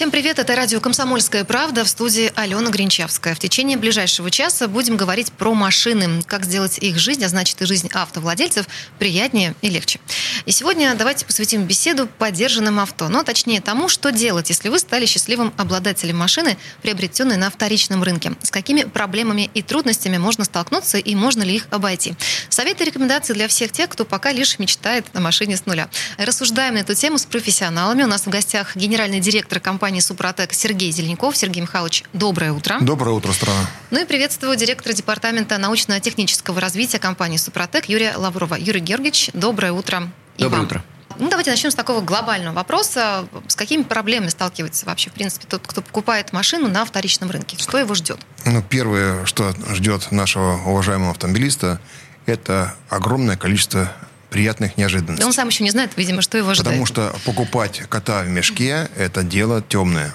Всем привет, это радио «Комсомольская правда» в студии Алена Гринчавская. В течение ближайшего часа будем говорить про машины, как сделать их жизнь, а значит и жизнь автовладельцев, приятнее и легче. И сегодня давайте посвятим беседу поддержанным авто, но точнее тому, что делать, если вы стали счастливым обладателем машины, приобретенной на вторичном рынке. С какими проблемами и трудностями можно столкнуться и можно ли их обойти. Советы и рекомендации для всех тех, кто пока лишь мечтает о машине с нуля. Рассуждаем на эту тему с профессионалами. У нас в гостях генеральный директор компании «Супротек» Сергей Зеленков. Сергей Михайлович, доброе утро. Доброе утро, страна. Ну и приветствую директора департамента научно-технического развития компании «Супротек» Юрия Лаврова. Юрий Георгиевич, доброе утро. И Доброе вам. утро. Ну, давайте начнем с такого глобального вопроса. С какими проблемами сталкивается вообще, в принципе, тот, кто покупает машину на вторичном рынке? Что его ждет? Ну, первое, что ждет нашего уважаемого автомобилиста, это огромное количество приятных Да неожиданностей. он сам еще не знает, видимо, что его ждет. Потому что покупать кота в мешке – это дело темное.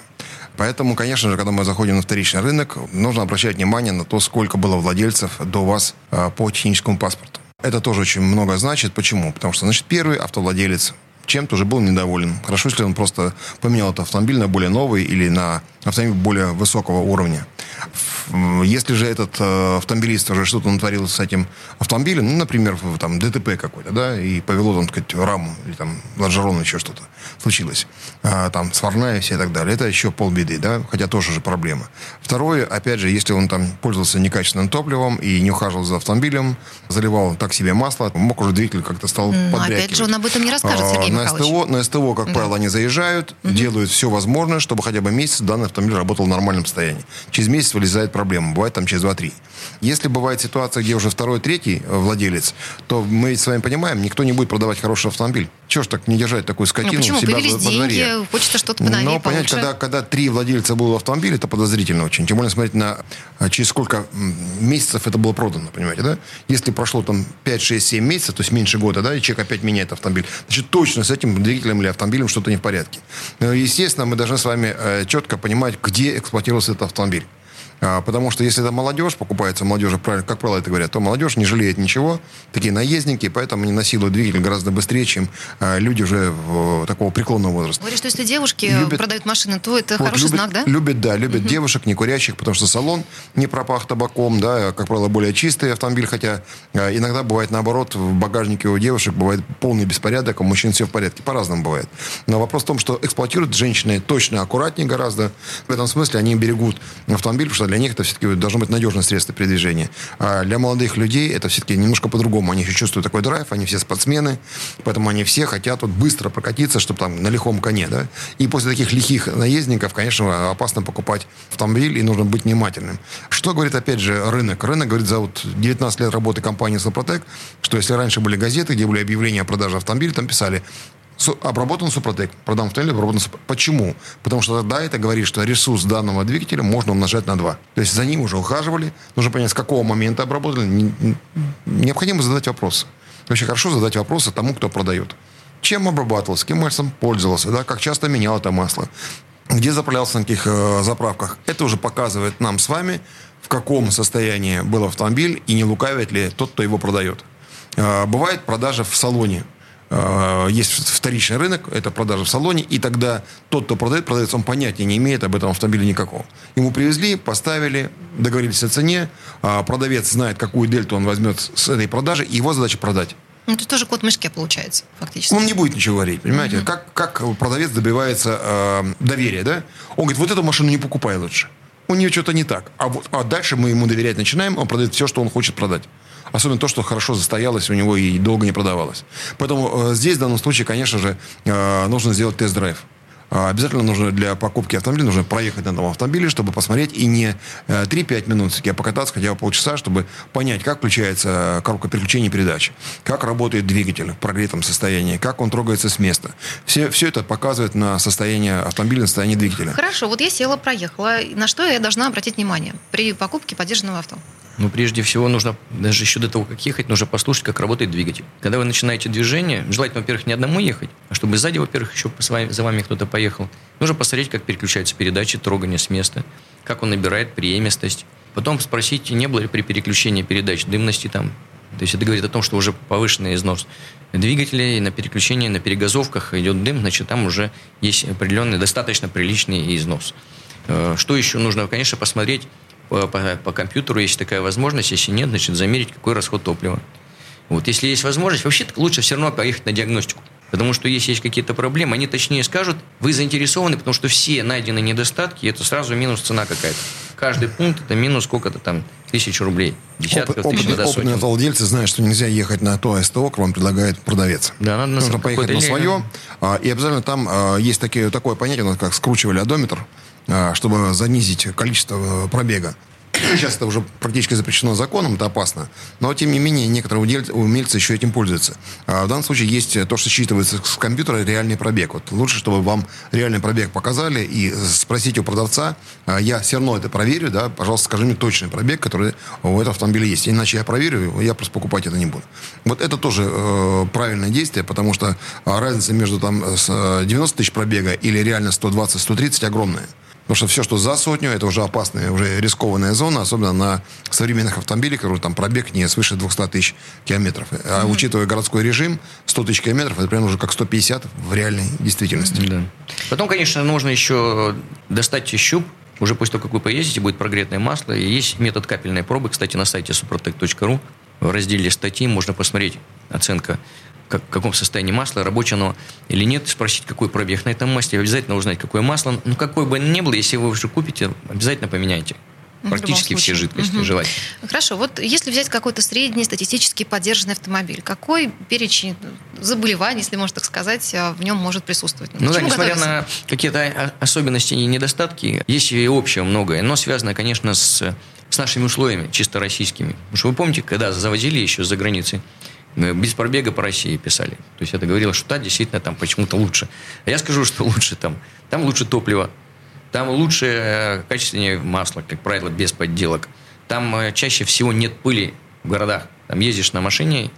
Поэтому, конечно же, когда мы заходим на вторичный рынок, нужно обращать внимание на то, сколько было владельцев до вас а, по техническому паспорту. Это тоже очень много значит. Почему? Потому что, значит, первый автовладелец чем-то уже был недоволен. Хорошо, если он просто поменял этот автомобиль на более новый или на автомобиль более высокого уровня. Если же этот э, автомобилист уже что-то натворил с этим автомобилем, ну, например, там ДТП какой-то, да, и повело там, так сказать, раму или там лонжерон еще что-то случилось, а, там сварная все и так далее, это еще полбеды, да, хотя тоже же проблема. Второе, опять же, если он там пользовался некачественным топливом и не ухаживал за автомобилем, заливал так себе масло, мог уже двигатель как-то стал Ну, подрякивать. опять же, он об этом не расскажет, А, Сергей на Михайлович. СТО, на СТО, как правило, они заезжают, делают все возможное, чтобы хотя бы месяц данный автомобиль работал в нормальном состоянии. Через месяц вылезает проблема. Бывает там через 2-3. Если бывает ситуация, где уже второй, третий э, владелец, то мы ведь с вами понимаем, никто не будет продавать хороший автомобиль. Чего ж так не держать такую Ну, скотину почему? у себя Появились во, во дворе? деньги, хочется что-то поновее, Но понять, когда, когда три владельца было в автомобиле, это подозрительно очень. Тем более смотреть на а, через сколько месяцев это было продано, понимаете, да? Если прошло там 5, 6, 7 месяцев, то есть меньше года, да, и человек опять меняет автомобиль, значит, точно с этим двигателем или автомобилем что-то не в порядке. Ну, Естественно, мы должны с вами э, четко понимать, где эксплуатировался этот автомобиль. А, Потому что если это молодежь, покупается молодежь, правильно, как правило это говорят, то молодежь не жалеет ничего, такие наездники, поэтому они насилуют двигатель гораздо быстрее, чем э, люди уже в- такого преклонного возраста. Говоришь, что если девушки Любят- продают машины, то это Вот, хороший любят, знак, да? Любят, да, любят девушек, не курящих, потому что салон не пропах табаком, да, как правило, более чистый автомобиль, хотя э, иногда бывает наоборот, в багажнике у девушек бывает полный беспорядок, а у мужчин все в порядке, по-разному бывает. Но вопрос в том, что эксплуатируют женщины точно аккуратнее гораздо. В этом смысле они берегут автомобиль, потому что для них это все-таки должно быть надежное средство передвижения. А для молодых людей это все-таки немножко по-другому. Они еще чувствуют такой драйв, они все спортсмены, поэтому они все хотят вот быстро прокатиться, чтобы там на лихом коне, да. И после таких лихих наездников, конечно, опасно покупать автомобиль и нужно быть внимательным. Что говорит, опять же, рынок? Рынок говорит за вот 19 лет работы компании «Супротек», что если раньше были газеты, где были объявления о продаже автомобиля, там писали обработан Супротек, продам автомобиль, обработан Супротек. Почему? Потому что тогда это говорит, что ресурс данного двигателя можно умножать на 2. То есть за ним уже ухаживали, нужно понять, с какого момента обработали. Не- не- Необходимо задать вопросы. Вообще хорошо задать вопросы тому, кто продает. Чем обрабатывался, каким маслом пользовался, да, как часто менял это масло, где заправлялся на каких э, заправках. Это уже показывает нам с вами, в каком состоянии был автомобиль и не лукавит ли тот, кто его продает. Э, бывает продажа в салоне. Э, Есть вторичный рынок, это продажа в салоне, и тогда тот, кто продает, продавец, он понятия не имеет об этом автомобиле никакого. Ему привезли, поставили, договорились о цене, а продавец знает, какую дельту он возьмет с этой продажи, и его задача продать. Ну, это тоже кот в мешке получается, фактически. Он не будет ничего говорить, понимаете? Как, как продавец добивается э, доверия, да? Он говорит, вот эту машину не покупай лучше. У нее что-то не так. А, вот, а дальше мы ему доверять начинаем, он продает все, что он хочет продать. Особенно то, что хорошо застоялось у него и долго не продавалось. Поэтому э, здесь, в данном случае, конечно же, э, нужно сделать тест-драйв. А, Обязательно нужно для покупки автомобиля нужно проехать на этом автомобиле, чтобы посмотреть и не э, 3-5 минут, а покататься хотя бы полчаса, чтобы понять, как включается коробка переключения передач, как работает двигатель в прогретом состоянии, как он трогается с места. Все, все это показывает на состояние автомобиля, на состояние двигателя. Хорошо, вот я села, проехала. На что я должна обратить внимание при покупке поддержанного авто? Ну, прежде всего, нужно, даже еще до того, как ехать, нужно послушать, как работает двигатель. Когда вы начинаете движение, желательно, во-первых, не одному ехать, а чтобы сзади, во-первых, еще с вами, за вами кто-то поехал. Нужно посмотреть, как переключаются передачи, трогание с места, как он набирает преемистость. Потом спросить, не было ли при переключении передач дымности там. То есть это говорит о том, что уже повышенный износ двигателей, на переключении, на перегазовках идет дым, значит, там уже есть определенный, достаточно приличный износ. Э, что еще нужно? Конечно, посмотреть по, по, по компьютеру, есть такая возможность. Если нет, значит, замерить, какой расход топлива. Вот, если есть возможность, вообще лучше все равно поехать на диагностику. Потому что если есть какие-то проблемы, они точнее скажут, вы заинтересованы, потому что все найдены недостатки, это сразу минус цена какая-то. Каждый пункт это минус сколько-то там тысяч рублей. Десятков Опыт, тысяч опытные, до опытные владельцы знают, что нельзя ехать на то СТО, как вам предлагает продавец. Да, надо на Нужно поехать на свое. а, И обязательно там а, есть такие, такое понятие, как скручивали одометр, чтобы занизить количество э, пробега. Сейчас это уже практически запрещено законом, это опасно. Но, тем не менее, некоторые умельцы еще этим пользуются. А В данном случае есть то, что считывается с компьютера, реальный пробег. Вот лучше, чтобы вам реальный пробег показали и спросить у продавца, а, я все равно это проверю, да, пожалуйста, скажи мне точный пробег, который у этого автомобиля есть. Иначе я проверю, я просто покупать это не буду. Вот это тоже э, правильное действие, потому что разница между там с, э, 90 тысяч пробега или реально 120-130 огромная. Потому что все, что за сотню, это уже опасная, уже рискованная зона, особенно на современных автомобилях, которые там пробег не свыше 200 тысяч километров. А учитывая городской режим, 100 тысяч километров, это прямо уже как 150 в реальной действительности. Да. Потом, конечно, нужно еще достать щуп. Уже после того, как вы поездите, будет прогретое масло. И есть метод капельной пробы. Кстати, на сайте suprotec.ru в разделе статьи можно посмотреть оценка, как, в каком состоянии масла, рабочее оно или нет, спросить, какой пробег на этом масле, обязательно узнать, какое масло. Ну, какой бы оно ни было, если вы уже купите, обязательно поменяйте. В Практически все жидкости Мгм. желательно. Хорошо, вот если взять какой-то средний статистически поддержанный автомобиль, какой перечень заболеваний, если можно так сказать, а, в нем может присутствовать? Ну К да, несмотря готовиться? на какие-то особенности и недостатки, есть и общее многое, но связано, конечно, с, с нашими условиями, чисто российскими. Потому что вы помните, когда завозили еще за границей, без пробега по России писали. То есть это говорило, что да, действительно там почему-то лучше. А я скажу, что лучше там. Там лучше топливо, там лучше э, качественнее масло, как правило, без подделок. Там э, чаще всего нет пыли в городах. Там ездишь на машине,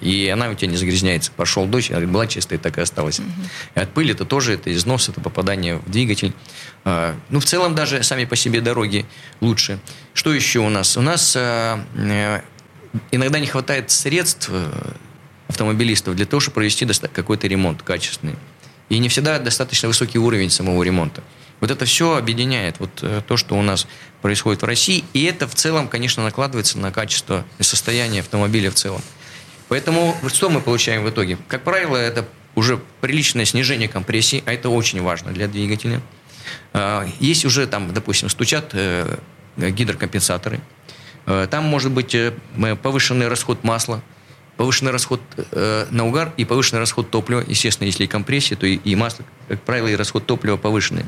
и она у тебя не загрязняется. Пошел дождь, она была чистая, так и осталась. И от пыли это тоже это износ, это попадание в двигатель. А, Ну, в целом даже сами по себе дороги лучше. Что еще у нас? У нас а, иногда не хватает средств э, автомобилистов для того, чтобы провести какой-то ремонт качественный. И не всегда достаточно высокий уровень самого ремонта. Вот это все объединяет вот э, то, что у нас происходит в России. И это в целом, конечно, накладывается на качество и состояние автомобиля в целом. Поэтому что мы получаем в итоге? Как правило, это уже приличное снижение компрессии, а это очень важно для двигателя. А, Есть уже там, допустим, стучат э, гидрокомпенсаторы. Э, Там может быть э, повышенный расход масла, повышенный расход э, на угар и повышенный расход топлива. Естественно, если и компрессия, то и, масло, как правило, и расход топлива повышенный.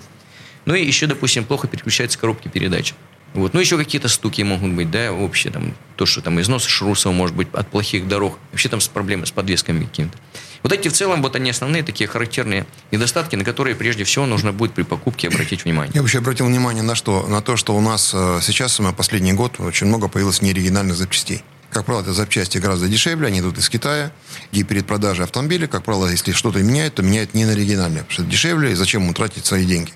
Ну и еще, допустим, плохо переключаются коробки передач. Вот. Ну, еще какие-то стуки могут быть, да, общие, там, то, что там износ шрусов может быть от плохих дорог, вообще там с проблемы с подвесками какими-то. Вот эти в целом, вот они основные такие характерные недостатки, на которые прежде всего нужно будет при покупке обратить внимание. Я еще обратил внимание на что? На то, что у нас э, сейчас, на последний год, очень много появилось неоригинальных запчастей. Как правило, это запчасти гораздо дешевле, они идут из Китая. И перед продажей автомобиля, как правило, если что-то меняют, то меняют не на оригинальное, потому что это дешевле, и зачем ему тратить свои деньги.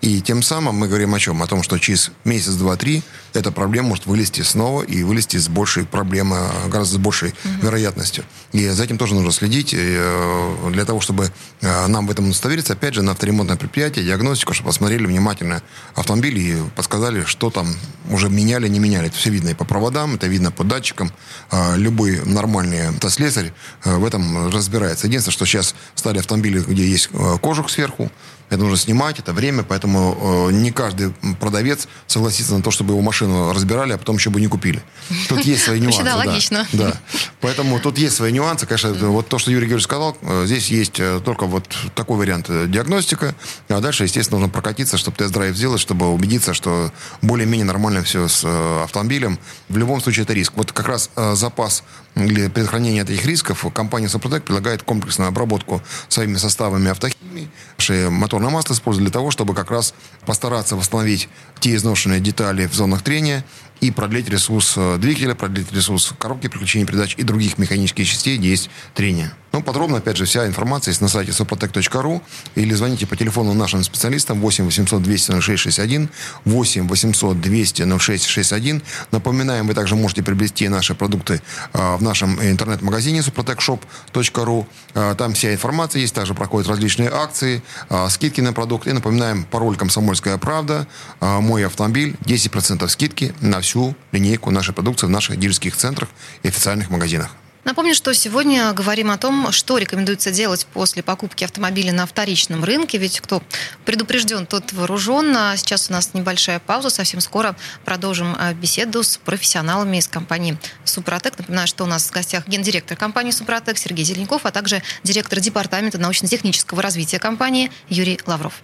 И тем самым мы говорим о чем? О том, что через месяц, два, три эта проблема может вылезти снова и вылезти с большей проблемой, гораздо с большей вероятностью. И за этим тоже нужно следить э, для того, чтобы э, нам в этом удостовериться. Опять же, на авторемонтное предприятие, диагностику, чтобы посмотрели внимательно автомобиль и подсказали, что там уже меняли, не меняли. Это все видно и по проводам, это видно по датчикам. Э, Любой нормальный автослесарь в этом разбирается. Единственное, что сейчас стали автомобили, где есть кожух сверху, это нужно снимать, это время, поэтому э, не каждый продавец согласится на то, чтобы его машину разбирали, а потом еще бы не купили. Тут есть свои нюансы. да, логично. Да. Поэтому тут есть свои нюансы. Конечно, вот то, что Юрий Георгиевич сказал, э, здесь есть э, только вот такой вариант э, диагностика. А дальше, естественно, нужно прокатиться, чтобы тест-драйв сделать, чтобы убедиться, что более-менее нормально все с автомобилем. В любом случае это риск. Вот как раз запас для предохранения этих рисков компания Супротек предлагает комплексную обработку своими составами автохимии. Наши Моторное масло используют для того, чтобы как раз постараться восстановить те изношенные детали в зонах трения и продлить ресурс э, двигателя, продлить ресурс коробки переключения передач и других механических частей, где есть трение. Ну, подробно, опять же, вся информация есть на сайте suprotec.ru или звоните по телефону нашим специалистам 8 800 200 0661, 8 800 200 0661. Напоминаем, вы также можете приобрести наши продукты э, в нашем интернет-магазине suprotecshop.ru. Э, там вся информация есть, также проходят различные акции, э, скидки на продукты. И напоминаем, пароль «Комсомольская правда», «Мой автомобиль», 10% скидки на всю линейку нашей продукции в наших дилерских центрах и официальных магазинах. Напомню, что сегодня говорим о том, что рекомендуется делать после покупки автомобиля на вторичном рынке. Ведь кто предупрежден, тот вооружен. А сейчас у нас небольшая пауза. Совсем скоро продолжим а, беседу с профессионалами из компании «Супротек». Напоминаю, что у нас в гостях гендиректор компании «Супротек» Сергей Зеленков, а также директор департамента научно-технического развития компании Юрий Лавров.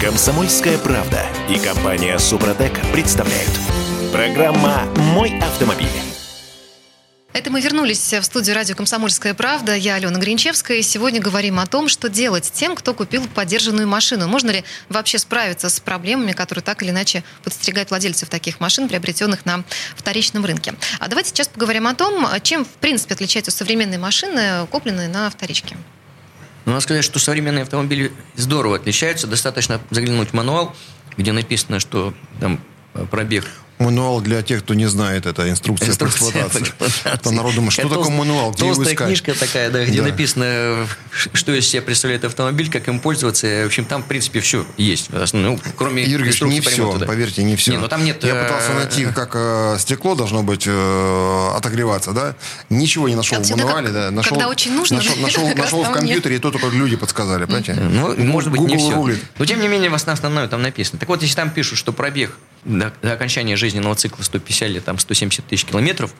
Комсомольская правда и компания «Супротек» представляют. Программа «Мой автомобиль». Это мы вернулись в студию радио «Комсомольская правда». Я Алена Гринчевская. И сегодня говорим о том, что делать тем, кто купил подержанную машину. Можно ли вообще справиться с проблемами, которые так или иначе подстерегают владельцев таких машин, приобретенных на вторичном рынке. А давайте сейчас поговорим о том, чем, в принципе, отличаются современные машины, купленные на вторичке. Ну, надо сказать, что современные автомобили здорово отличаются. Достаточно заглянуть в мануал, где написано, что там пробег Мануал для тех, кто не знает, это инструкция, инструкция по эксплуатации. Это народ думает, что это такое мануал, где его искать? книжка такая, да, где да. написано, что из себя представляет автомобиль, как им пользоваться. В общем, там, в принципе, все есть. Ну, кроме Юрий не все, туда. поверьте, не все. Не, но там нет... Я пытался э, найти, как э, стекло должно быть э, отогреваться, да. Ничего не нашел в мануале, да. Нашел, когда очень нужно. Нашел, нашел, нашел в компьютере, и то только люди подсказали, понимаете? Ну, может быть, не все. Но, тем не менее, в основном там написано. Так вот, если там пишут, что пробег до, до окончания жизненного цикла 150 или там 170 тысяч километров,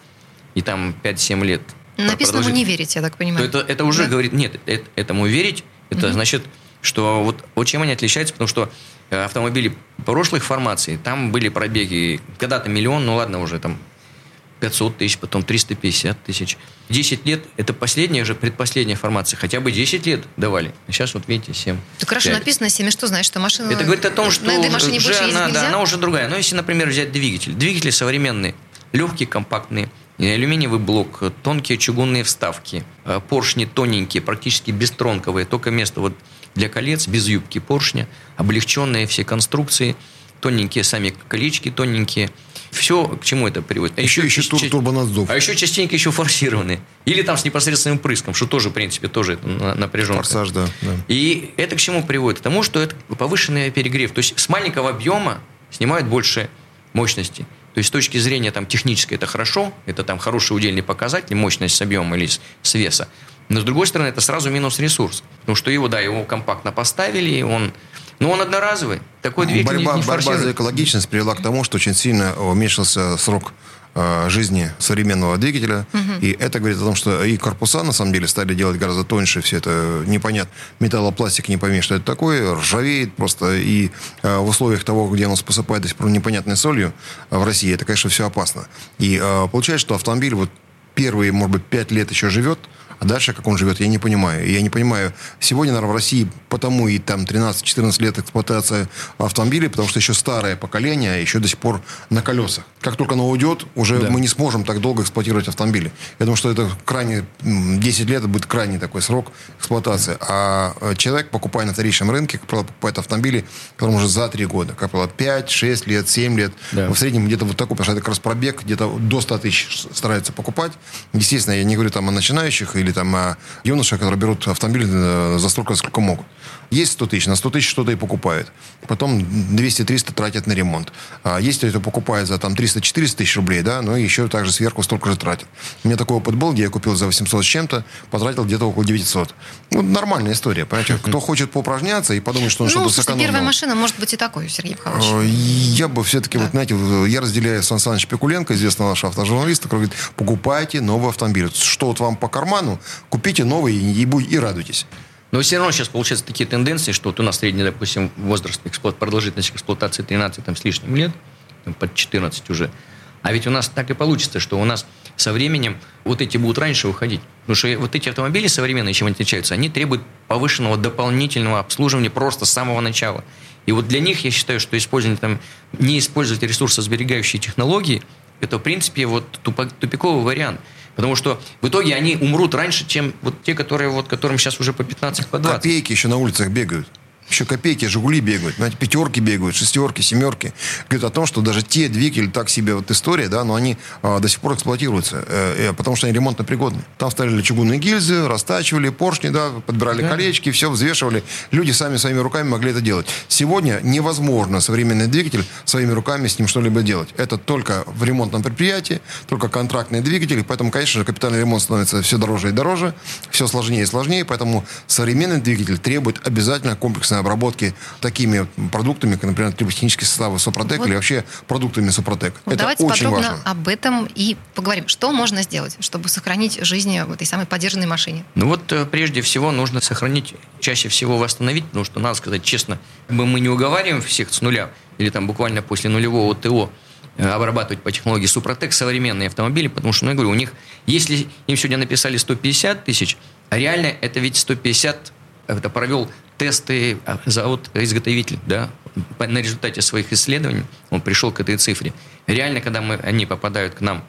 и там 5-7 лет. Написано, вы не верите, я так понимаю. То это, это уже да? говорит, нет, это, этому верить, это угу. значит, что вот, вот чем они отличаются, потому что э, автомобили прошлых формаций, там были пробеги, когда-то миллион, ну ладно, уже там 500 тысяч, потом 350 тысяч. 10 лет – это последняя же, предпоследняя формация. Хотя бы 10 лет давали. А сейчас вот видите, 7. Так хорошо 5. написано 7, что значит, что машина... Это говорит о том, что на этой машине уже больше она, да, она уже другая. Но если, например, взять двигатель. Двигатели современные, легкие, компактные, алюминиевый блок, тонкие чугунные вставки, э, поршни тоненькие, практически бестронковые, только место вот для колец, без юбки поршня, облегченные все конструкции, тоненькие сами колечки, тоненькие – все к чему это приводит. А еще, еще, тур, турбонадзор. А еще частенько еще форсированные. Или там с непосредственным прыском, что тоже, в принципе, тоже напряженка. Форсаж, да, да. И это к чему приводит? К тому, что это повышенный перегрев. То есть с маленького объема снимают больше мощности. То есть с точки зрения там, технической это хорошо, это там хороший удельный показатель, мощность с объема или с, с веса. Но с другой стороны, это сразу минус ресурс. Потому что его, да, его компактно поставили, он но он одноразовый. Такой двигатель борьба, не, борьба за экологичность привела к тому, что очень сильно уменьшился срок э, жизни современного двигателя. Угу. И это говорит о том, что и корпуса, на самом деле, стали делать гораздо тоньше. Все это непонятно. Металлопластик не пойми, что это такое. Ржавеет просто. И э, в условиях того, где нас посыпает до сих пор непонятной солью э, в России, это, конечно, все опасно. И э, получается, что автомобиль вот первые, может быть, пять лет еще живет, а дальше, как он живет, я не понимаю. Я не понимаю. Сегодня, наверное, в России потому и там 13-14 лет эксплуатация автомобилей, потому что еще старое поколение, а еще до сих пор на колесах. Как только оно уйдет, уже да. мы не сможем так долго эксплуатировать автомобили. Я думаю, что это крайне, 10 лет будет крайний такой срок эксплуатации. А э, человек, покупая на вторичном рынке, как правило, покупает автомобили, которым уже за 3 года. Как правило, 5, 6 лет, 7 лет. Да. В среднем где-то вот такой, потому что это как раз пробег, где-то до 100 тысяч стараются покупать. Естественно, я не говорю там о начинающих или там о юношах, которые берут автомобиль э, за столько, сколько могут. Есть 100 тысяч, на 100 тысяч что-то и покупают. Потом 200-300 тратят на ремонт. А если это покупают за там 300-400 тысяч рублей, да, но еще также сверху столько же тратят. У меня такой опыт был, где я купил за 800 с чем-то, потратил где-то около 900. Ну, нормальная история, понимаете? Кто хочет поупражняться и подумать, что он ну, что-то сэкономил. первая машина может быть и такой, Сергей Павлович. Э, я бы все-таки, да. вот, знаете, я разделяю Сан Саныч Пикуленко, известного нашего автожурналиста, который говорит, покупайте новый автомобиль. Что вот вам по карману, купите новый и, и, радуйтесь. Но все равно сейчас получаются такие тенденции, что вот у нас средний, допустим, возраст эксплуат, продолжительность эксплуатации 13 там, с лишним лет, там, под 14 уже. А ведь у нас так и получится, что у нас со временем вот эти будут раньше выходить. Потому что вот эти автомобили современные, чем они отличаются, они требуют повышенного дополнительного обслуживания просто с самого начала. И вот для них я считаю, что использование там, не использовать ресурсосберегающие технологии, это, в принципе, вот тупиковый вариант. Потому что в итоге они умрут раньше, чем вот те, которые, вот, которым сейчас уже по 15, по 20. Копейки еще на улицах бегают. Еще копейки, Жигули бегают, знаете, пятерки бегают, шестерки, семерки. Говорит о том, что даже те двигатели, так себе вот история, да, но они а, до сих пор эксплуатируются, э, э, потому что они ремонтно пригодны. Там ставили чугунные гильзы, растачивали поршни, да, подбирали да. колечки, все взвешивали. Люди сами своими руками могли это делать. Сегодня невозможно современный двигатель своими руками с ним что-либо делать. Это только в ремонтном предприятии, только контрактные двигатели, поэтому, конечно же, капитальный ремонт становится все дороже и дороже, все сложнее и сложнее, поэтому современный двигатель требует обязательно комплексного комплексной обработки такими продуктами, как, например, триботехнические составы Супротек вот. или вообще продуктами Супротек. Вот Это давайте очень подробно важно. об этом и поговорим. Что можно сделать, чтобы сохранить жизнь в этой самой поддержанной машине? Ну вот э, прежде всего нужно сохранить, чаще всего восстановить, потому что, надо сказать честно, мы не уговариваем всех с нуля или там буквально после нулевого ТО э, обрабатывать по технологии Супротек современные автомобили, потому что, ну, я говорю, у них, если им сегодня написали 150 тысяч, а реально это ведь 150 это провел тесты а, завод-изготовитель, да, на результате своих исследований он пришел к этой цифре. Реально, когда мы, они попадают к нам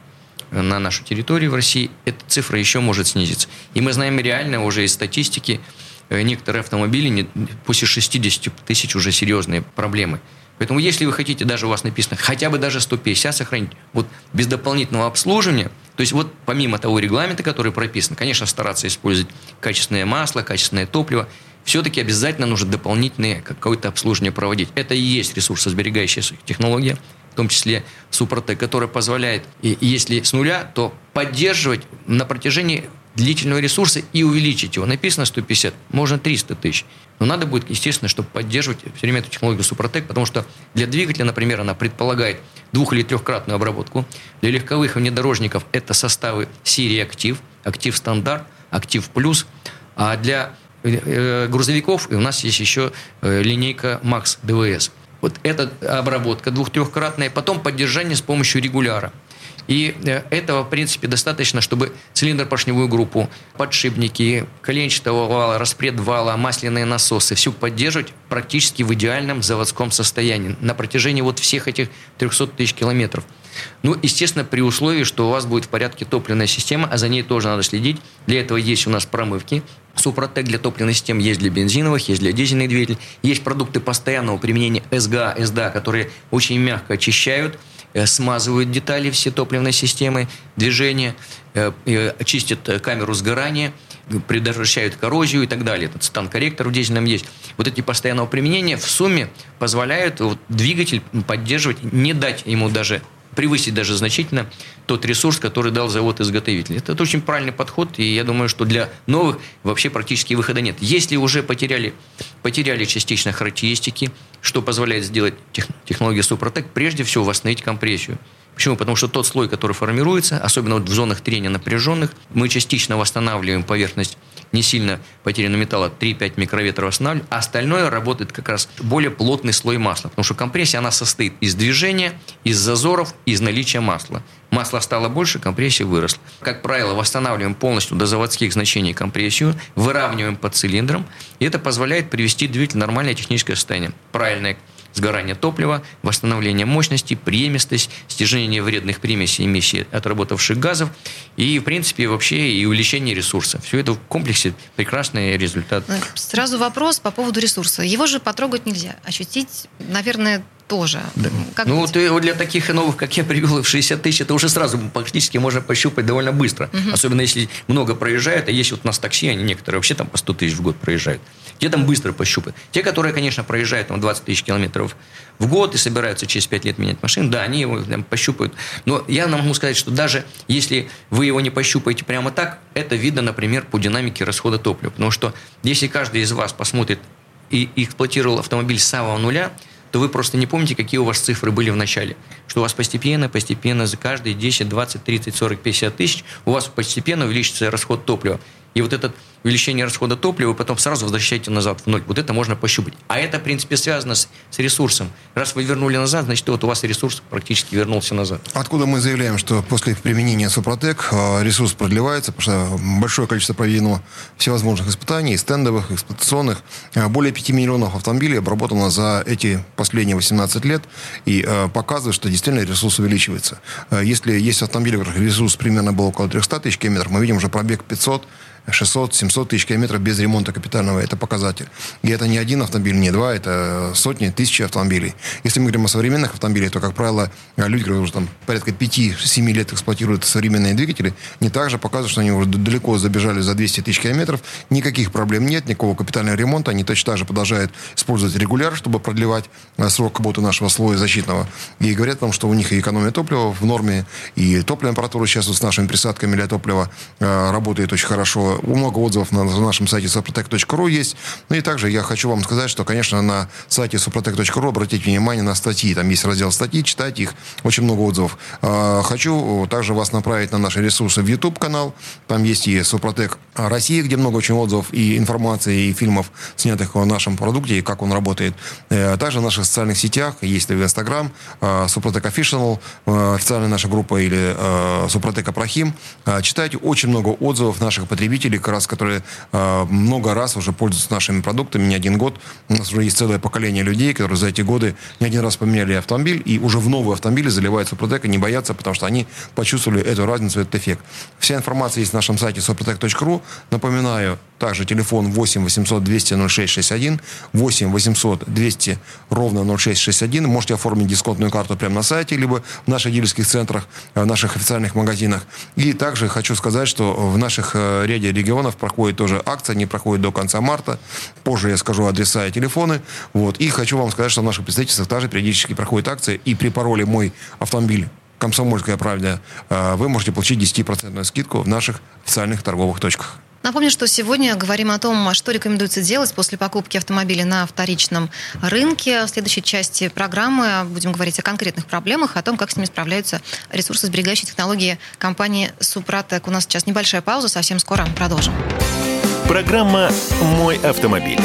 э, на нашу территорию в России, эта цифра еще может снизиться. И мы знаем реально уже из статистики, э, некоторые автомобили не, после 60 тысяч уже серьезные проблемы. Поэтому если вы хотите, даже у вас написано, хотя бы даже 150 сохранить, вот без дополнительного обслуживания, то есть вот помимо того регламента, который прописан, конечно, стараться использовать качественное масло, качественное топливо, все-таки обязательно нужно дополнительное какое-то обслуживание проводить. Это и есть ресурсосберегающая технология, в том числе Супротек, которая позволяет, и если с нуля, то поддерживать на протяжении длительного ресурса и увеличить его. Написано 150, можно 300 тысяч. Но надо будет, естественно, чтобы поддерживать все время эту технологию Супротек, потому что для двигателя, например, она предполагает двух- или трехкратную обработку. Для легковых внедорожников это составы серии «Актив», «Актив стандарт», «Актив плюс». А для Э, грузовиков, и у нас есть еще э, линейка Max DVS. Вот эта обработка двух-трехкратная, потом поддержание с помощью регуляра. И э, этого, в принципе, достаточно, чтобы цилиндр-поршневую группу, подшипники, коленчатого вала, распред вала, масляные насосы, все поддерживать практически в идеальном заводском состоянии на протяжении вот всех этих 300 тысяч километров. Ну, естественно, при условии, что у вас будет в порядке топливная система, а за ней тоже надо следить. Для этого есть у нас промывки. Супротек для топливной системы есть для бензиновых, есть для дизельных двигателей. Есть продукты постоянного применения СГА, СДА, которые очень мягко очищают, смазывают детали все топливной системы, движения, э, чистят камеру сгорания, предотвращают коррозию и так далее. Этот стан-корректор в дизельном есть. Вот эти постоянного применения в сумме позволяют вот, двигатель поддерживать, не дать ему даже превысить даже значительно тот ресурс, который дал завод-изготовитель. Это очень правильный подход, и я думаю, что для новых вообще практически выхода нет. Если уже потеряли, потеряли частично характеристики, что позволяет сделать технология Супротек, прежде всего восстановить компрессию. Почему? Потому что тот слой, который формируется, особенно вот в зонах трения напряженных, мы частично восстанавливаем поверхность не сильно потерянного металла, 3-5 микроветров восстанавливаем, а остальное работает как раз более плотный слой масла. Потому что компрессия, она состоит из движения, из зазоров, из наличия масла. Масла стало больше, компрессия выросла. Как правило, восстанавливаем полностью до заводских значений компрессию, выравниваем под цилиндром, и это позволяет привести двигатель в нормальное техническое состояние. Правильное сгорание топлива, восстановление мощности, преемистость, снижение вредных примесей эмиссии отработавших газов и, в принципе, вообще и увеличение ресурса. Все это в комплексе прекрасный результат. Сразу вопрос по поводу ресурса. Его же потрогать нельзя. Ощутить, наверное, тоже. Да. Как ну, ты, вот для таких новых, как я привел, в 60 тысяч, это уже сразу практически можно пощупать довольно быстро. Угу. Особенно если много проезжают, а есть вот у нас такси, они некоторые вообще там по 100 тысяч в год проезжают. Те там быстро пощупают. Те, которые, конечно, проезжают там 20 тысяч километров в год и собираются через 5 лет менять машину, да, они его там, пощупают. Но я могу сказать, что даже если вы его не пощупаете прямо так, это видно, например, по динамике расхода топлива. Потому что если каждый из вас посмотрит и эксплуатировал автомобиль с самого нуля, то вы просто не помните, какие у вас цифры были в начале. Что у вас постепенно, постепенно за каждые 10, 20, 30, 40, 50 тысяч у вас постепенно увеличится расход топлива. И вот этот увеличение расхода топлива, потом сразу возвращаете назад в ноль. Вот это можно пощупать. А это, в принципе, связано с, с ресурсом. Раз вы вернули назад, значит, вот у вас ресурс практически вернулся назад. Откуда мы заявляем, что после применения Супротек э, ресурс продлевается, потому что большое количество проведено всевозможных испытаний, стендовых, эксплуатационных. Э, более 5 миллионов автомобилей обработано за эти последние 18 лет и э, показывает, что действительно ресурс увеличивается. Если есть автомобили, у которых ресурс примерно был около 300 тысяч километров, мы видим уже пробег 500 600-700 тысяч километров без ремонта капитального. Это показатель. И это не один автомобиль, не два, это сотни, тысячи автомобилей. Если мы говорим о современных автомобилях, то, как правило, люди, которые уже там порядка 5-7 лет эксплуатируют современные двигатели, не также показывают, что они уже далеко забежали за 200 тысяч километров. Никаких проблем нет, никакого капитального ремонта. Они точно так же продолжают использовать регуляр, чтобы продлевать э, срок работы нашего слоя защитного. И говорят том, что у них и экономия топлива в норме, и топливная аппаратура сейчас вот с нашими присадками для топлива э, работает очень хорошо много отзывов на нашем сайте suprotec.ru есть. Ну и также я хочу вам сказать, что, конечно, на сайте suprotec.ru обратите внимание на статьи. Там есть раздел статьи, читайте их. Очень много отзывов. А, хочу также вас направить на наши ресурсы в YouTube-канал. Там есть и Супротек Россия, где много очень отзывов и информации, и фильмов, снятых о нашем продукте, и как он работает. Э, также в наших социальных сетях, есть в Instagram, Супротек Official, э, официальная наша группа, или э, Супротек Апрахим. Читайте очень много отзывов наших потребителей потребителей, как раз, которые э, много раз уже пользуются нашими продуктами, не один год. У нас уже есть целое поколение людей, которые за эти годы не один раз поменяли автомобиль, и уже в новые автомобили заливают Супротек и не боятся, потому что они почувствовали эту разницу, этот эффект. Вся информация есть на нашем сайте suprotec.ru. Напоминаю, также телефон 8 800 200 0661, 8 800 200 ровно 0661. Можете оформить дисконтную карту прямо на сайте, либо в наших дилерских центрах, э, в наших официальных магазинах. И также хочу сказать, что в наших э, ряде регионов проходит тоже акция, они проходят до конца марта. Позже я скажу адреса и телефоны. Вот. И хочу вам сказать, что в наших представительствах также периодически проходит акция. И при пароле «Мой автомобиль» «Комсомольская правда» э, вы можете получить 10% скидку в наших официальных торговых точках. Напомню, что сегодня говорим о том, что рекомендуется делать после покупки автомобиля на вторичном рынке. В следующей части программы будем говорить о конкретных проблемах, о том, как с ними справляются ресурсосберегающие технологии компании «Супротек». У нас сейчас небольшая пауза, совсем скоро продолжим. Программа «Мой автомобиль».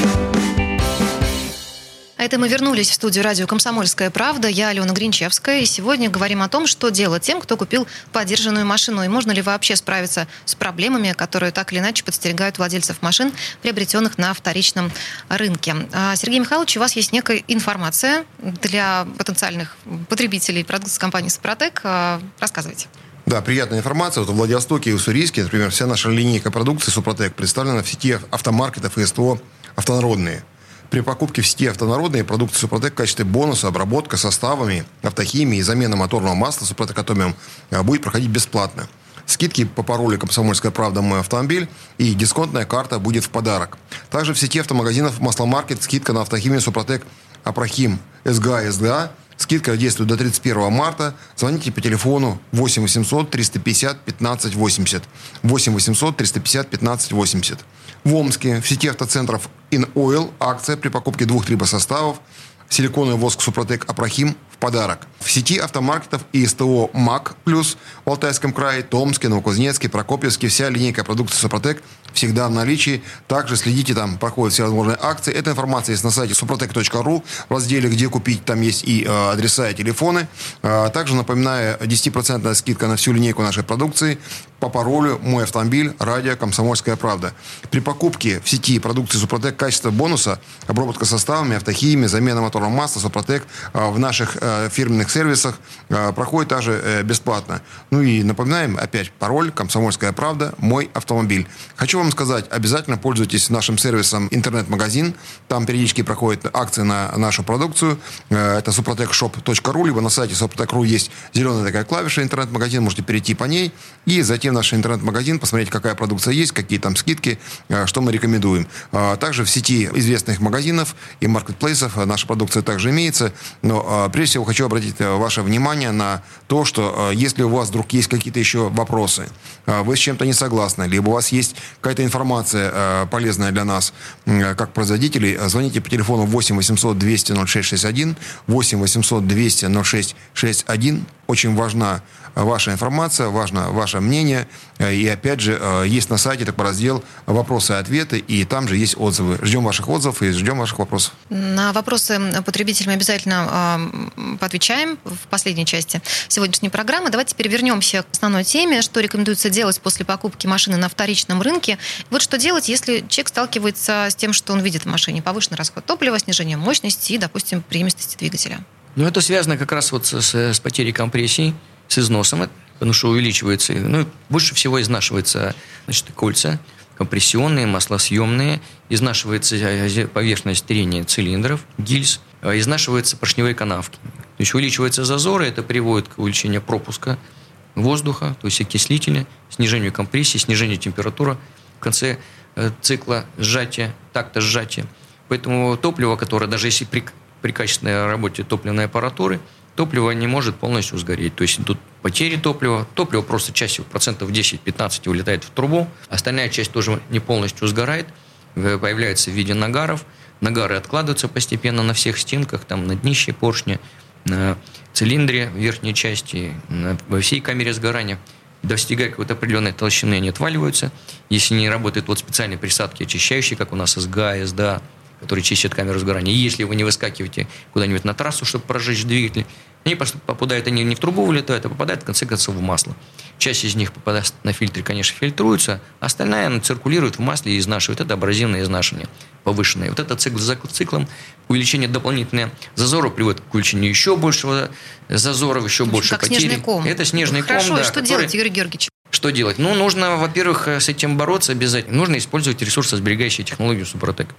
А это мы вернулись в студию радио «Комсомольская правда». Я Алена Гринчевская. И сегодня говорим о том, что делать тем, кто купил подержанную машину. И можно ли вообще справиться с проблемами, которые так или иначе подстерегают владельцев машин, приобретенных на вторичном рынке. А, Сергей Михайлович, у вас есть некая информация для потенциальных потребителей продукции компании «Спротек». А, рассказывайте. Да, приятная информация. Вот в Владивостоке и Уссурийске, например, вся наша линейка продукции «Супротек» представлена в сети автомаркетов и СТО «Автонародные». При покупке в сети автонародной продукции Супротек в качестве бонуса обработка составами, автохимии и замена моторного масла Супротек Атомиум э, будет проходить бесплатно. Скидки по паролю «Комсомольская правда. Мой автомобиль» и дисконтная карта будет в подарок. Также в сети автомагазинов «Масломаркет» скидка на автохимию «Супротек Апрахим СГА СДА». Скидка действует до 31 марта. Звоните по телефону 8 800 350 15 80. 8 800 350 15 80. В Омске в сети автоцентров InOil акция при покупке двух трибосоставов силиконовый воск Супротек Апрахим подарок. В сети автомаркетов и СТО МАК плюс в Алтайском крае, Томске, Новокузнецке, Прокопьевске вся линейка продукции Супротек всегда в наличии. Также следите, там проходят все возможные акции. Эта информация есть на сайте suprotec.ru в разделе «Где купить». Там есть и э, адреса, и телефоны. Э, также напоминаю, 10% скидка на всю линейку нашей продукции по паролю «Мой автомобиль», радио «Комсомольская правда». При покупке в сети продукции «Супротек» качество бонуса, обработка составами, автохимия, замена моторного масла «Супротек» э, в наших э, фирменных сервисах э, проходит также бесплатно. Ну и напоминаем опять пароль «Комсомольская правда», «Мой автомобиль». Хочу вам сказать, обязательно пользуйтесь нашим сервисом интернет-магазин. Там периодически проходят акции на нашу продукцию. Это suprotecshop.ru, либо на сайте suprotec.ru есть зеленая такая клавиша интернет-магазин, можете перейти по ней и затем в наш интернет-магазин, посмотреть, какая продукция есть, какие там скидки, э, что мы рекомендуем. А, также в сети известных магазинов и маркетплейсов наша продукция также имеется. Но а, прежде всего хочу обратить ваше внимание на то, что если у вас вдруг есть какие-то еще вопросы, вы с чем-то не согласны, либо у вас есть какая-то информация полезная для нас, как производителей, звоните по телефону 8 800 200 0661, 8 800 200 0661. Очень важна ваша информация, важно ваше мнение. И опять же, есть на сайте такой раздел «Вопросы и ответы», и там же есть отзывы. Ждем ваших отзывов и ждем ваших вопросов. На вопросы потребителей мы обязательно э, поотвечаем в последней части сегодняшней программы. Давайте теперь вернемся к основной теме, что рекомендуется делать после покупки машины на вторичном рынке. Вот что делать, если человек сталкивается с тем, что он видит в машине повышенный расход топлива, снижение мощности и, допустим, преемственности двигателя. Ну, это связано как раз вот с, с потерей компрессии, с износом, потому что увеличивается, ну, больше всего изнашивается, значит, кольца, компрессионные, маслосъемные, изнашивается э, поверхность трения цилиндров, гильз, э, изнашиваются поршневые канавки. То есть увеличиваются зазоры, это приводит к увеличению пропуска воздуха, то есть окислителя, снижению компрессии, снижению температуры в конце э, цикла сжатия, такта сжатия. Поэтому топливо, которое даже если при, при качественной работе топливной аппаратуры, топливо не может полностью сгореть. То есть тут потери топлива. Топливо просто частью процентов 10-15 улетает в трубу. Остальная часть тоже не полностью сгорает. Появляется в виде нагаров. Нагары откладываются постепенно на всех стенках, там на днище поршня, на цилиндре верхней части, на, во всей камере сгорания. Достигая какой-то определенной толщины, они отваливаются. Если не работают вот специальные присадки очищающие, как у нас СГА, СДА, которые чистят камеру сгорания. И если вы не выскакиваете куда-нибудь на трассу, чтобы прожечь двигатель, они попадают, они не в трубу вылетают, а попадают, в конце концов, в масло. Часть из них попадает на фильтре, конечно, фильтруется, остальная она циркулирует в масле и изнашивает. Это абразивное изнашивание повышенное. Вот этот цикл за циклом, увеличение дополнительного зазора приводит к увеличению еще большего зазора, еще общем, больше как потери. Снежный ком. Это снежный Хорошо, ком, да. что который... делать, Юрий Георгиевич? Что делать? Ну, нужно, во-первых, с этим бороться обязательно. Нужно использовать ресурсосберегающие технологии Супротек.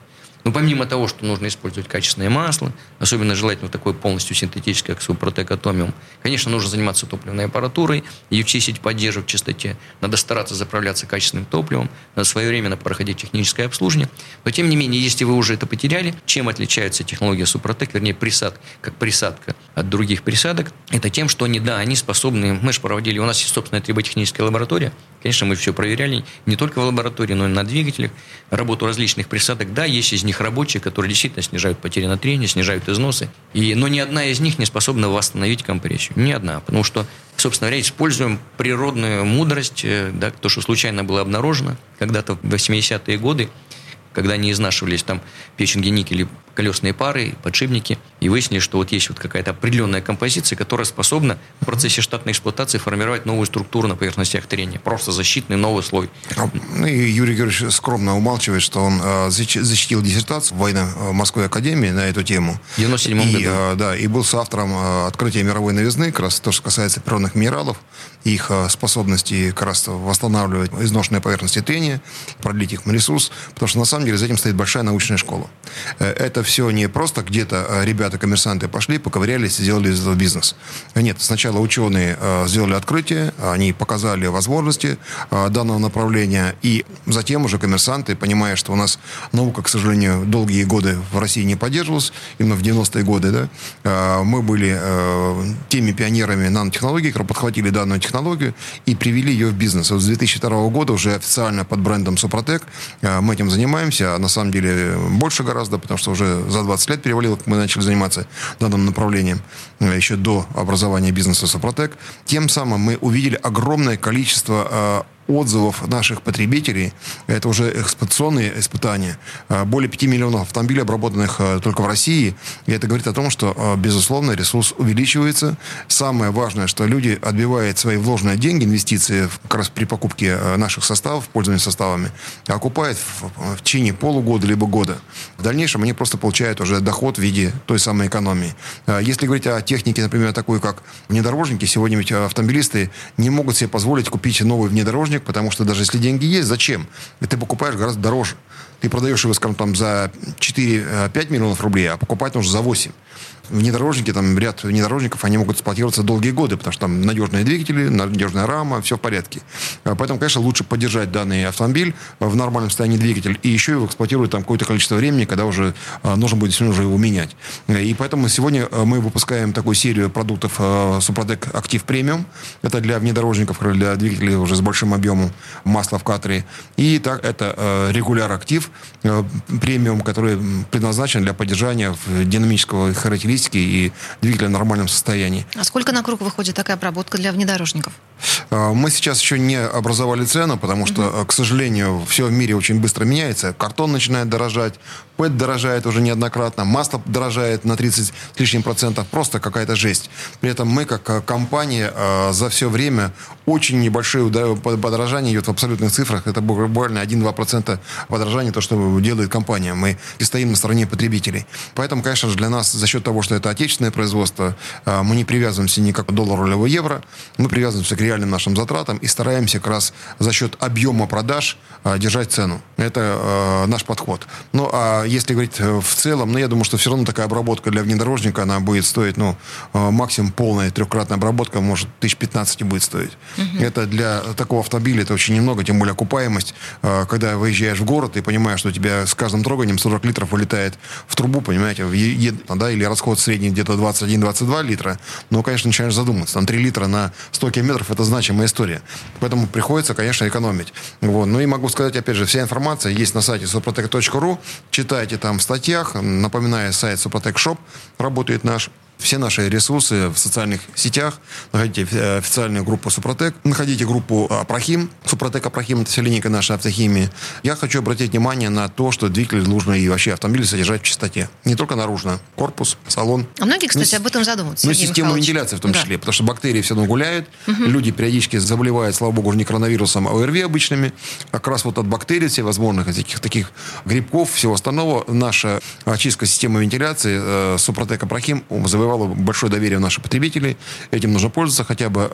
Но ну, помимо того, что нужно использовать качественное масло, особенно желательно такое полностью синтетическое, как супротек атомиум, конечно, нужно заниматься топливной аппаратурой, чистить, поддерживать в чистоте. Надо стараться заправляться качественным топливом, надо своевременно проходить техническое обслуживание. Но, тем не менее, если вы уже это потеряли, чем отличается технология супротек, вернее, присад, как присадка от других присадок, это тем, что они, да, они способны, мы же проводили, у нас есть собственная триботехническая лаборатория, конечно, мы все проверяли, не только в лаборатории, но и на двигателях, работу различных присадок, да, есть из них них рабочие, которые действительно снижают потери на трение, снижают износы. И, но ни одна из них не способна восстановить компрессию. Ни одна. Потому что, собственно говоря, используем природную мудрость, э, да, то, что случайно было обнаружено когда-то в 80-е годы, когда они изнашивались там печенги, никели, колесные пары, подшипники, и выяснили, что вот есть вот какая-то определенная композиция, которая способна в процессе штатной эксплуатации формировать новую структуру на поверхностях трения. Просто защитный новый слой. А, ну и Юрий Георгиевич скромно умалчивает, что он э, защитил диссертацию в военно-морской академии на эту тему. В 97 году. Э, да, и был соавтором э, открытия мировой новизны, как раз то, что касается природных минералов, их э, способности как раз восстанавливать изношенные поверхности трения, продлить их на ресурс, потому что на самом деле за этим стоит большая научная школа. Э, это все не просто где-то э, ребята-коммерсанты пошли, поковырялись и сделали из этого бизнес. Нет, сначала ученые сделали открытие, они показали возможности данного направления, и затем уже коммерсанты, понимая, что у нас наука, к сожалению, долгие годы в России не поддерживалась, именно в 90-е годы, да, мы были теми пионерами нанотехнологий, которые подхватили данную технологию и привели ее в бизнес. Вот с 2002 года уже официально под брендом Супротек мы этим занимаемся, а на самом деле больше гораздо, потому что уже за 20 лет перевалило, как мы начали заниматься данным направлением, э, еще до образования бизнеса Супротек. Тем самым мы увидели огромное количество э, отзывов наших потребителей. Это уже эксплуатационные испытания. А, более 5 миллионов автомобилей, обработанных а, только в России. И это говорит о том, что, а, безусловно, ресурс увеличивается. Самое важное, что люди отбивают свои вложенные деньги, инвестиции как раз при покупке наших составов, пользовании составами, окупают в, в течение полугода либо года. В дальнейшем они просто получают уже доход в виде той самой экономии. Если говорить о технике, например, такой, как внедорожники, сегодня ведь автомобилисты не могут себе позволить купить новый внедорожник, денег, потому что даже если деньги есть, зачем? И ты покупаешь гораздо дороже. Ты продаешь его, скажем, там за 4-5 миллионов рублей, а покупать нужно за 8. Внедорожники, там ряд внедорожников, они могут эксплуатироваться долгие годы, потому что там надежные двигатели, надежная рама, все в порядке. А, поэтому, конечно, лучше поддержать данный автомобиль в нормальном состоянии двигатель и еще его эксплуатировать там какое-то количество времени, когда уже а, нужно будет действительно уже его менять. И поэтому сегодня а, мы выпускаем такую серию продуктов Супротек Актив Премиум. Это для внедорожников, для двигателей уже с большим объемом масла в катере. И так, это регуляр актив премиум, который предназначен для поддержания динамического характеристики и двигателя в нормальном состоянии. А сколько на круг выходит такая обработка для внедорожников? А, мы сейчас еще не образовали цену, потому что, угу. к сожалению, все в мире очень быстро меняется. Картон начинает дорожать, ПЭТ дорожает уже неоднократно, масло дорожает на 30 с лишним процентов. Просто какая-то жесть. При этом мы, как э, компания, э, за все время очень небольшое подорожание идет в абсолютных цифрах. Это буквально 1-2% подорожания, то, что делает компания. Мы стоим на стороне потребителей. Поэтому, конечно же, для нас за счет того, что это отечественное производство, э, мы не привязываемся ни к доллару или евро, мы привязываемся к реальным нашим затратам и стараемся как раз за счет объема продаж держать цену. Это наш подход. Ну, а если говорить э, в целом, ну, я думаю, что все равно такая обработка для внедорожника, она будет стоить, ну, максимум полная трехкратная обработка, может, тысяч 15 будет стоить. Угу. Это для такого автомобиля это очень немного, тем более окупаемость. Когда выезжаешь в город и понимаешь, что у тебя с каждым троганием 40 литров вылетает в трубу, понимаете, в, да, или расход средний где-то 21-22 литра, ну, конечно, начинаешь задуматься. Там 3 литра на 100 километров – это значимая история. Поэтому приходится, конечно, экономить. Вот. Ну и могу сказать, опять же, вся информация есть на сайте suprotec.ru. Читайте там в статьях. Напоминаю, сайт Супротек Шоп работает наш все наши ресурсы в социальных сетях. Находите э, официальную группу Супротек. Находите группу Апрохим. Супротек Апрохим – это вся линейка нашей автохимии. Я хочу обратить внимание на то, что двигатель нужно и вообще автомобиль содержать в чистоте. Не только наружно. Корпус, салон. А многие, кстати, ну, об этом задумываются. Ну, система Михайлович. вентиляции в том числе. Да. Потому что бактерии все равно гуляют. Угу. Люди периодически заболевают, слава богу, не коронавирусом, а ОРВИ обычными. Как раз вот от бактерий всевозможных, таких, таких грибков, всего остального, наша очистка системы вентиляции э, Супротек Апрахим завоевала завоевало большое доверие у наших потребителей. Этим нужно пользоваться хотя бы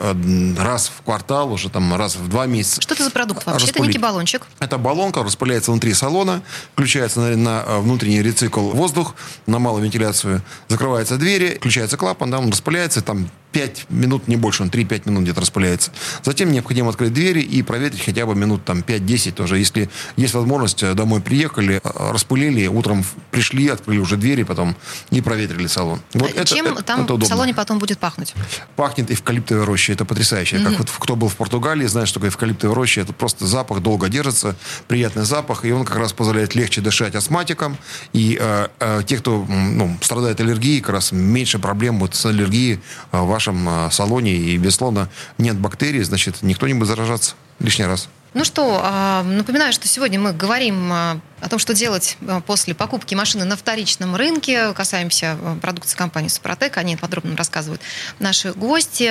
раз в квартал, уже там раз в два месяца. Что это за продукт вообще? Распылить. Это некий баллончик? Это баллонка, распыляется внутри салона, включается на, на э, внутренний рецикл воздух, на малую вентиляцию, закрываются двери, включается клапан, да, он распыляется, там 5 минут, не больше, он 3-5 минут где-то распыляется. Затем необходимо открыть двери и проветрить хотя бы минут там 5-10 тоже. Если есть возможность, э, домой приехали, э, распылили, утром пришли, открыли уже двери, потом и проветрили салон. Вот а это, Чем это, там это в салоне потом будет пахнуть? Пахнет эвкалиптовой рощей, это потрясающе. Mm-hmm. Как вот кто был в Португалии, знает, что такое эвкалиптовая роща, это просто запах долго держится, приятный запах, и он как раз позволяет легче дышать астматикам. И э, э, те, кто ну, страдает аллергией, как раз меньше проблем вот с аллергией э, вашем э, салоне и, безусловно, нет бактерий, значит, никто не будет заражаться лишний раз. Ну что, а, напоминаю, что сегодня мы говорим а, о том, что делать а, после покупки машины на вторичном рынке. Касаемся продукции компании «Супротек». Они подробно рассказывают наши гости.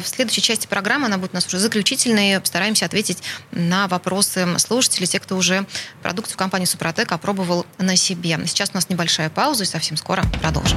В следующей части программы, она будет у нас уже заключительной, постараемся ответить на вопросы слушателей, те, кто уже продукцию компании «Супротек» опробовал на себе. Сейчас у нас небольшая пауза, и совсем скоро продолжим.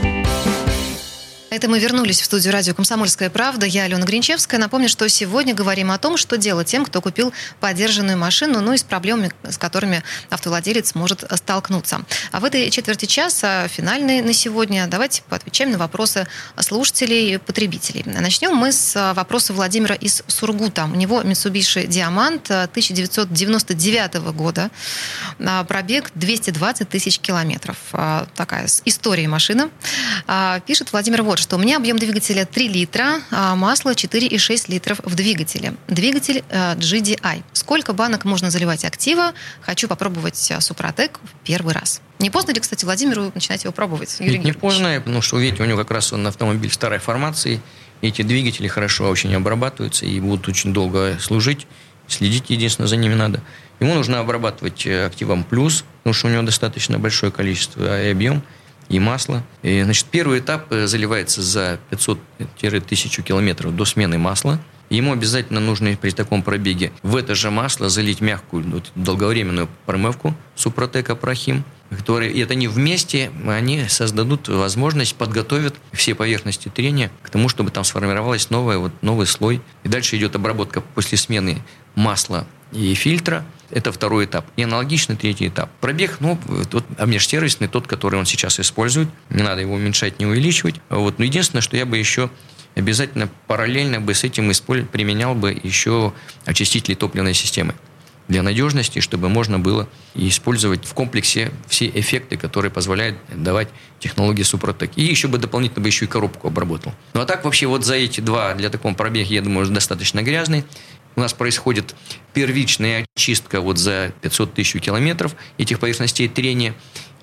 Это мы вернулись в студию радио «Комсомольская правда». Я Алена Гринчевская. Напомню, что сегодня говорим о том, что делать тем, кто купил подержанную машину, ну и с проблемами, с которыми автовладелец может столкнуться. А в этой четверти часа, финальный на сегодня, давайте поотвечаем на вопросы слушателей и потребителей. Начнем мы с вопроса Владимира из Сургута. У него Mitsubishi Diamant 1999 года. Пробег 220 тысяч километров. Такая история машины. Пишет Владимир вот что у меня объем двигателя 3 литра, а масло 4,6 литров в двигателе. Двигатель э, GDI. Сколько банок можно заливать актива? Хочу попробовать э, Супротек в первый раз. Не поздно ли, кстати, Владимиру начинать его пробовать? Юрий Нет, не поздно, потому что, видите, у него как раз он автомобиль старой формации. Эти двигатели хорошо очень обрабатываются и будут очень долго служить. Следить, единственное, за ними надо. Ему нужно обрабатывать э, активом плюс, потому что у него достаточно большое количество и объем и масло. И, значит, первый этап э, заливается за 500-1000 километров до смены масла. Ему обязательно нужно при таком пробеге в это же масло залить мягкую вот, долговременную промывку Супротека Прохим, которые, и это они вместе, они создадут возможность, подготовят все поверхности трения к тому, чтобы там сформировалась новая, вот, новый слой. И дальше идет обработка после смены масла и фильтра. Это второй этап. И аналогичный третий этап. Пробег, ну, тот межсервисный, тот, который он сейчас использует. Не надо его уменьшать, не увеличивать. Вот. Но единственное, что я бы еще обязательно параллельно бы с этим применял бы еще очистители топливной системы для надежности, чтобы можно было использовать в комплексе все эффекты, которые позволяют давать технологии Супротек. И еще бы дополнительно бы еще и коробку обработал. Ну а так вообще вот за эти два для такого пробега, я думаю, достаточно грязный. У нас происходит первичная очистка вот за 500 тысяч километров этих поверхностей трения.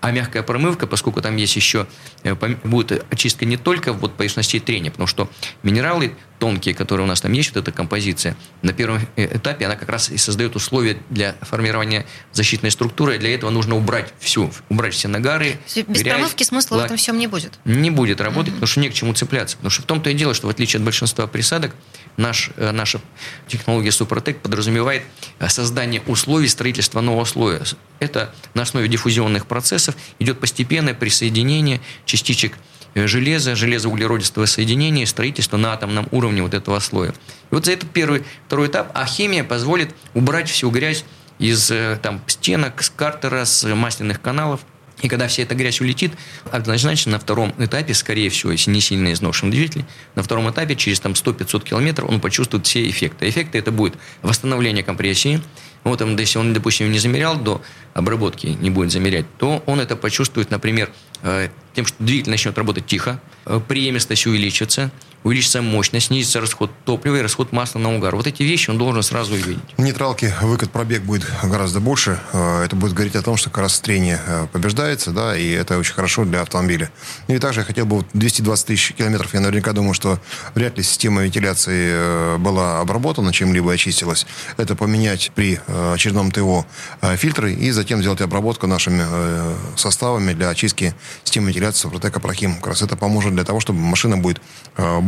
А мягкая промывка, поскольку там есть еще, э, будет очистка не только вот поверхностей трения, потому что минералы тонкие, которые у нас там есть, вот эта композиция, на первом э, этапе она как раз и создает условия для формирования защитной структуры. И для этого нужно убрать всю, убрать все нагары. Без грязь, промывки смысла лак. в этом всем не будет? Не будет работать, mm-hmm. потому что не к чему цепляться. Потому что в том-то и дело, что в отличие от большинства присадок, наш, э, наша технология Супротек подразумевает создание условий строительства нового слоя. Это на основе диффузионных процессов идет постепенное присоединение частичек Э, железа, железоуглеродистого соединения, строительство на атомном уровне вот этого слоя. И вот за этот первый, второй этап, а химия позволит убрать всю грязь из э, там, стенок, с картера, с масляных каналов. И когда вся эта грязь улетит, однозначно на втором этапе, скорее всего, если не сильно изношен двигатель, на втором этапе через там, 100-500 километров он почувствует все эффекты. Эффекты это будет восстановление компрессии, вот он, если он, допустим, не замерял до обработки, не будет замерять, то он это почувствует, например, э, тем, что двигатель начнет работать тихо, э, преемистость увеличится, увеличится мощность, снизится расход топлива и расход масла на угар. Вот эти вещи он должен сразу увидеть. В нейтралке выкат пробег будет гораздо больше. Э, это будет говорить о том, что как раз трение побеждается, да, и это очень хорошо для автомобиля. И также я хотел бы 220 тысяч километров, я наверняка думаю, что вряд ли система вентиляции была обработана чем-либо очистилась. Это поменять при Э, очередном ТО э, фильтры и затем сделать обработку нашими э, составами для очистки системы вентиляции Супротека Прохим. Как раз это поможет для того, чтобы машина будет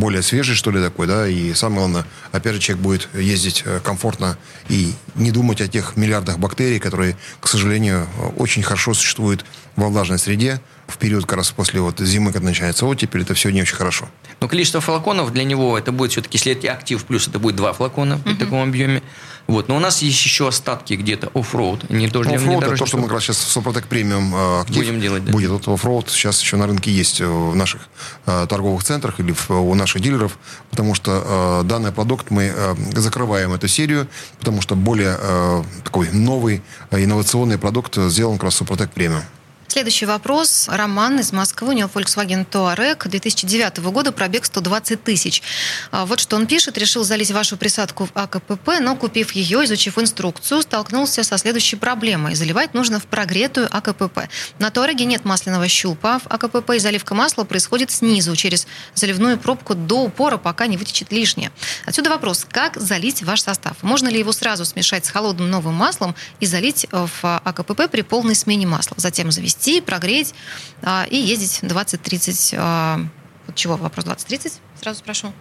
более свежей, что ли, такой, да, и самое главное, опять же, человек будет ездить комфортно и не думать о тех миллиардах бактерий, которые, к сожалению, очень хорошо существуют во влажной среде, в период как раз после вот зимы, когда начинается оттепель, это все не очень хорошо. Но количество флаконов для него это будет все-таки, если это актив плюс, это будет два флакона uh-huh. в таком объеме. Вот. Но у нас есть еще остатки где-то Off-Road. Не тоже Off-Road это то, что мы как раз сейчас в Супротек премиум э, актив будем делать. Да. Будет. Вот Off-Road сейчас еще на рынке есть в наших э, торговых центрах или в, у наших дилеров, потому что э, данный продукт мы э, закрываем эту серию, потому что более э, такой новый э, инновационный продукт сделан как раз в Супротек премиум. Следующий вопрос. Роман из Москвы. У него Volkswagen Touareg 2009 года, пробег 120 тысяч. А, вот что он пишет. Решил залезть в вашу присадку в АКПП, но купив ее, изучив инструкцию, столкнулся со следующей проблемой. Заливать нужно в прогретую АКПП. На Touareg нет масляного щупа в АКПП, и заливка масла происходит снизу, через заливную пробку до упора, пока не вытечет лишнее. Отсюда вопрос. Как залить ваш состав? Можно ли его сразу смешать с холодным новым маслом и залить в АКПП при полной смене масла? Затем завести завести, прогреть а, и ездить 20-30... А, вот чего вопрос 20-30? Сразу спрошу.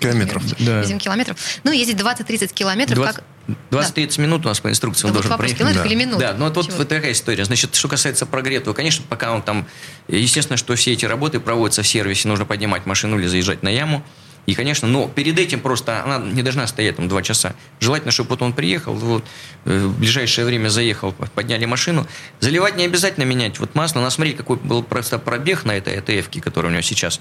Километров. Да. Видимо, километров. Ну, ездить 20-30 километров. 20... Как... 20-30 да. минут у нас по инструкции он да, должен проехать. Да. или минут? Да, ну вот, вот такая история. Значит, что касается прогретого, конечно, пока он там... Естественно, что все эти работы проводятся в сервисе, нужно поднимать машину или заезжать на яму. И, конечно, но перед этим просто она не должна стоять там два часа. Желательно, чтобы вот он приехал, вот, э, в ближайшее время заехал, подняли машину. Заливать не обязательно менять вот масло. Надо смотреть, какой был просто пробег на этой ЭТФ, который у него сейчас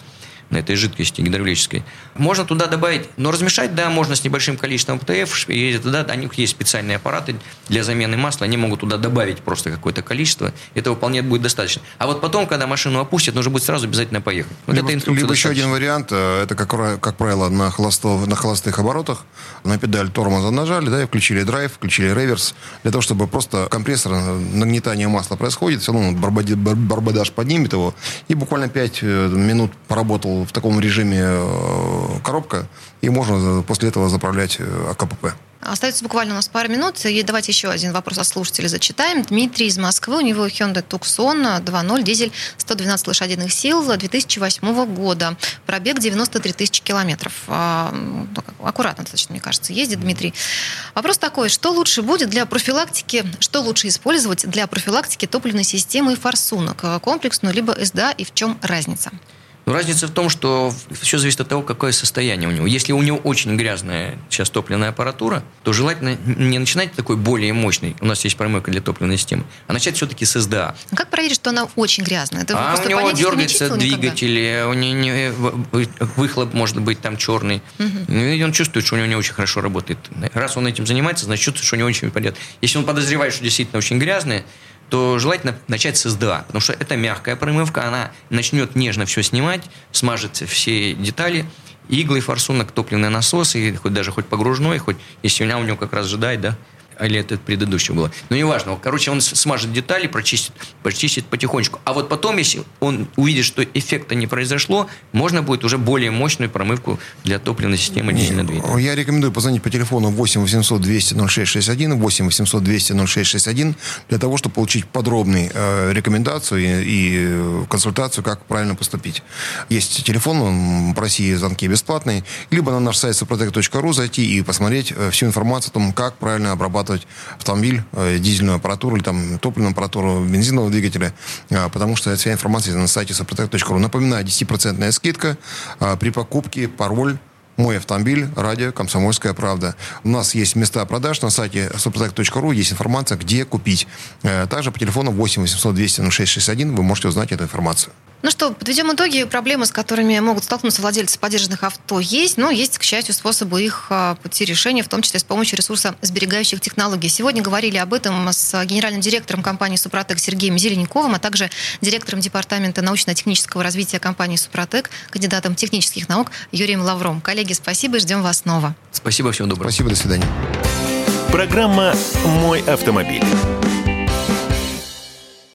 на этой жидкости гидравлической. Можно туда добавить, но размешать, да, можно с небольшим количеством ПТФ, и туда, у них есть специальные аппараты для замены масла, они могут туда добавить просто какое-то количество, этого вполне будет достаточно. А вот потом, когда машину опустят, нужно будет сразу обязательно поехать. Вот либо, это либо еще один вариант, э, это, как, как правило, на, холосто, на холостых оборотах, на педаль тормоза нажали, да, и включили драйв, включили реверс, для того, чтобы просто компрессор, нагнетание масла происходит, все равно барбадаж поднимет его, и буквально 5 э, минут поработал в таком режиме э, коробка, и можно после этого заправлять э, АКПП. Остается буквально у нас пару минут. И давайте еще один вопрос от слушателей зачитаем. Дмитрий из Москвы. У него Hyundai Tucson 2.0, дизель 112 лошадиных сил 2008 года. Пробег 93 тысячи километров. А, аккуратно достаточно, мне кажется, ездит Дмитрий. Вопрос такой. Что лучше будет для профилактики, что лучше использовать для профилактики топливной системы и форсунок? Комплексную либо СДА и в чем разница? Но разница в том, что все зависит от того, какое состояние у него. Если у него очень грязная сейчас топливная аппаратура, то желательно не начинать такой более мощный, у нас есть промывка для топливной системы, а начать все-таки с СДА. А как проверить, что она очень грязная? Это а у него дергается двигатель, у него выхлоп может быть там черный. Угу. И он чувствует, что у него не очень хорошо работает. Раз он этим занимается, значит, чувствует, что у него очень порядок. Если он подозревает, что действительно очень грязная, то желательно начать с СДА, потому что это мягкая промывка, она начнет нежно все снимать, смажет все детали, иглы, форсунок, топливный насос, и хоть даже хоть погружной, хоть если у него как раз ждать, да, или это предыдущее было. Но неважно. Короче, он смажет детали, прочистит, прочистит потихонечку. А вот потом, если он увидит, что эффекта не произошло, можно будет уже более мощную промывку для топливной системы дизельного двигателя. Я рекомендую позвонить по телефону 8 800 200 0661, 8 800 200 0661, для того, чтобы получить подробную э, рекомендацию и, и э, консультацию, как правильно поступить. Есть телефон, он в России звонки бесплатные, либо на наш сайт suprotec.ru зайти и посмотреть э, всю информацию о том, как правильно обрабатывать обрабатывать автомобиль, э, дизельную аппаратуру или там топливную аппаратуру бензинового двигателя, э, потому что вся информация на сайте сопротек.ру. Напоминаю, 10% скидка э, при покупке пароль мой автомобиль, радио «Комсомольская правда». У нас есть места продаж на сайте suprotec.ru, есть информация, где купить. Также по телефону 8 800 200 0661 вы можете узнать эту информацию. Ну что, подведем итоги. Проблемы, с которыми могут столкнуться владельцы поддержанных авто, есть, но есть, к счастью, способы их а, пути решения, в том числе с помощью ресурса сберегающих технологий. Сегодня говорили об этом с генеральным директором компании «Супротек» Сергеем Зеленяковым, а также директором департамента научно-технического развития компании «Супротек», кандидатом технических наук Юрием Лавром. Коллеги, спасибо и ждем вас снова. Спасибо, всего доброго. Спасибо, до свидания. Программа «Мой автомобиль».